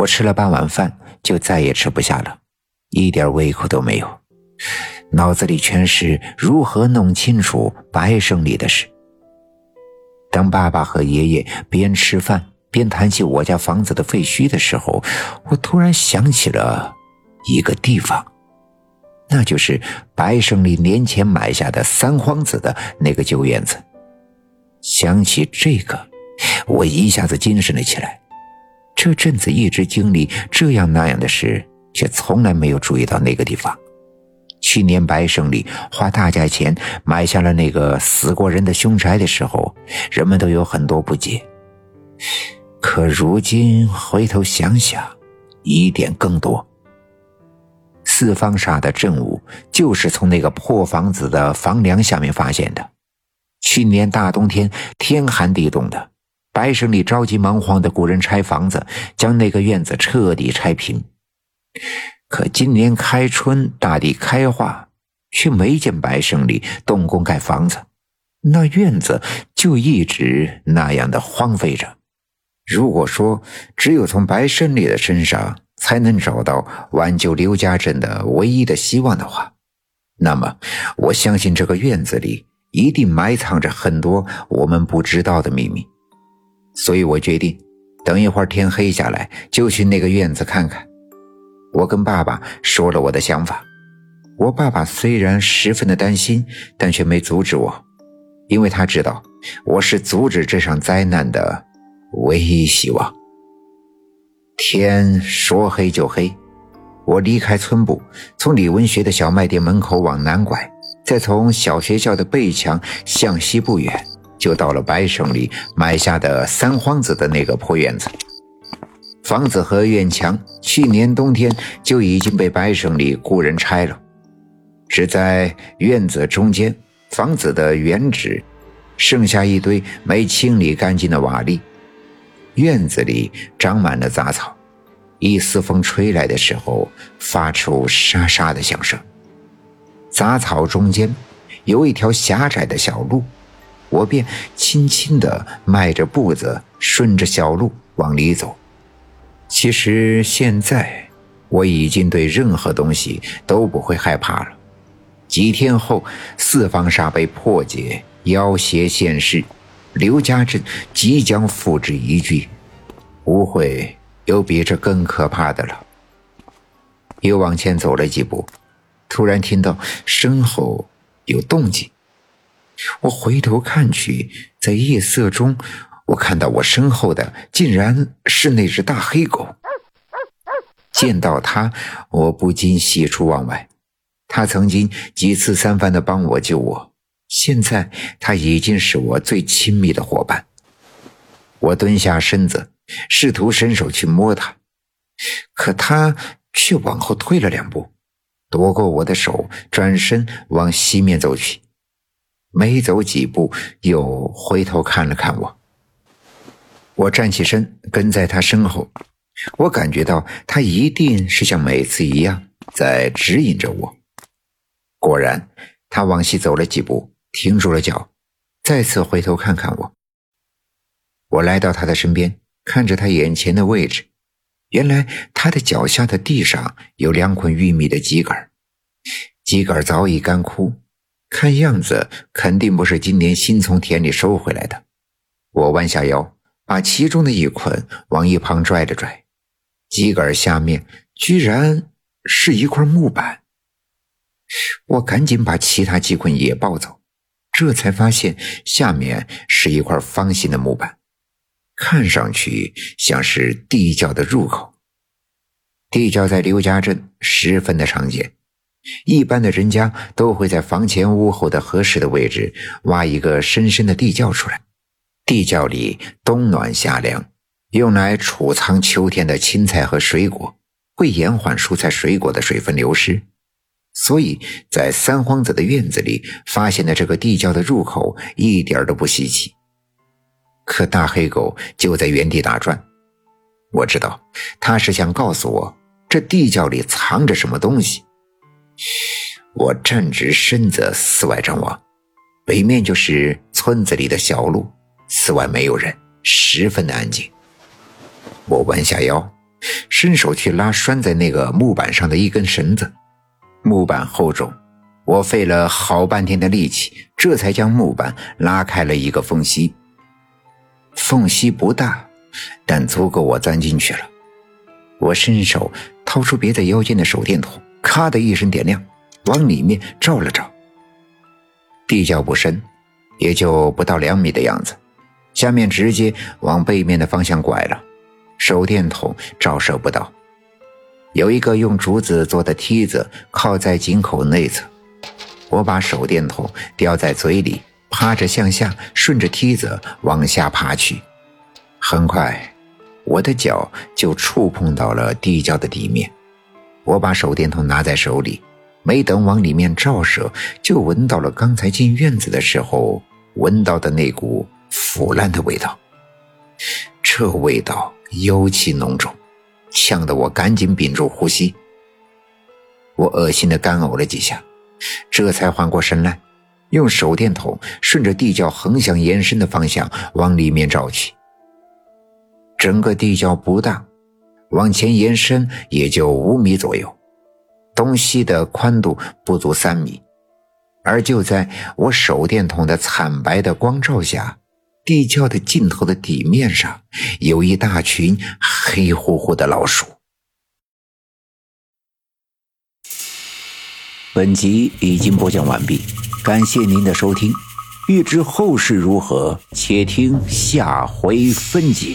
我吃了半碗饭，就再也吃不下了，一点胃口都没有，脑子里全是如何弄清楚白胜利的事。当爸爸和爷爷边吃饭边谈起我家房子的废墟的时候，我突然想起了一个地方，那就是白胜利年前买下的三皇子的那个旧院子。想起这个，我一下子精神了起来。这阵子一直经历这样那样的事，却从来没有注意到那个地方。去年白胜利花大价钱买下了那个死过人的凶宅的时候，人们都有很多不解。可如今回头想想，疑点更多。四方沙的证物就是从那个破房子的房梁下面发现的。去年大冬天，天寒地冻的。白胜利着急忙慌的雇人拆房子，将那个院子彻底拆平。可今年开春，大地开化，却没见白胜利动工盖房子，那院子就一直那样的荒废着。如果说只有从白胜利的身上才能找到挽救刘家镇的唯一的希望的话，那么我相信这个院子里一定埋藏着很多我们不知道的秘密。所以我决定，等一会儿天黑下来就去那个院子看看。我跟爸爸说了我的想法。我爸爸虽然十分的担心，但却没阻止我，因为他知道我是阻止这场灾难的唯一希望。天说黑就黑，我离开村部，从李文学的小卖店门口往南拐，再从小学校的背墙向西不远。就到了白胜利买下的三皇子的那个破院子，房子和院墙去年冬天就已经被白胜利雇人拆了，只在院子中间房子的原址剩下一堆没清理干净的瓦砾，院子里长满了杂草，一丝风吹来的时候发出沙沙的响声，杂草中间有一条狭窄的小路。我便轻轻地迈着步子，顺着小路往里走。其实现在我已经对任何东西都不会害怕了。几天后，四方沙被破解，要挟现世，刘家镇即将付之一炬，不会有比这更可怕的了。又往前走了几步，突然听到身后有动静。我回头看去，在夜色中，我看到我身后的竟然是那只大黑狗。见到它，我不禁喜出望外。它曾经几次三番的帮我救我，现在它已经是我最亲密的伙伴。我蹲下身子，试图伸手去摸它，可它却往后退了两步，夺过我的手，转身往西面走去。没走几步，又回头看了看我。我站起身，跟在他身后。我感觉到他一定是像每次一样在指引着我。果然，他往西走了几步，停住了脚，再次回头看看我。我来到他的身边，看着他眼前的位置，原来他的脚下的地上有两捆玉米的秸秆，秸秆早已干枯。看样子肯定不是今年新从田里收回来的。我弯下腰，把其中的一捆往一旁拽了拽，秸秆下面居然是一块木板。我赶紧把其他几捆也抱走，这才发现下面是一块方形的木板，看上去像是地窖的入口。地窖在刘家镇十分的常见。一般的人家都会在房前屋后的合适的位置挖一个深深的地窖出来，地窖里冬暖夏凉，用来储藏秋天的青菜和水果，会延缓蔬菜水果的水分流失。所以在三皇子的院子里发现的这个地窖的入口一点都不稀奇。可大黑狗就在原地打转，我知道他是想告诉我这地窖里藏着什么东西。我站直身子，四外张望，北面就是村子里的小路，四外没有人，十分的安静。我弯下腰，伸手去拉拴在那个木板上的一根绳子。木板厚重，我费了好半天的力气，这才将木板拉开了一个缝隙。缝隙不大，但足够我钻进去了。我伸手掏出别在腰间的手电筒，咔的一声点亮，往里面照了照。地窖不深，也就不到两米的样子，下面直接往背面的方向拐了。手电筒照射不到，有一个用竹子做的梯子靠在井口内侧。我把手电筒叼在嘴里，趴着向下，顺着梯子往下爬去。很快，我的脚就触碰到了地窖的底面。我把手电筒拿在手里，没等往里面照射，就闻到了刚才进院子的时候闻到的那股腐烂的味道。这味道。尤其浓重，呛得我赶紧屏住呼吸。我恶心的干呕了几下，这才缓过神来，用手电筒顺着地窖横向延伸的方向往里面照去。整个地窖不大，往前延伸也就五米左右，东西的宽度不足三米，而就在我手电筒的惨白的光照下。地窖的尽头的底面上，有一大群黑乎乎的老鼠。本集已经播讲完毕，感谢您的收听。欲知后事如何，且听下回分解。